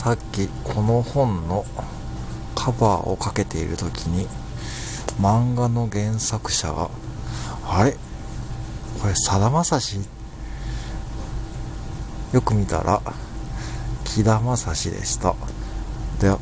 さっきこの本のカバーをかけている時に漫画の原作者があれ？これさだまさし？よく見たら木田まさしでした。では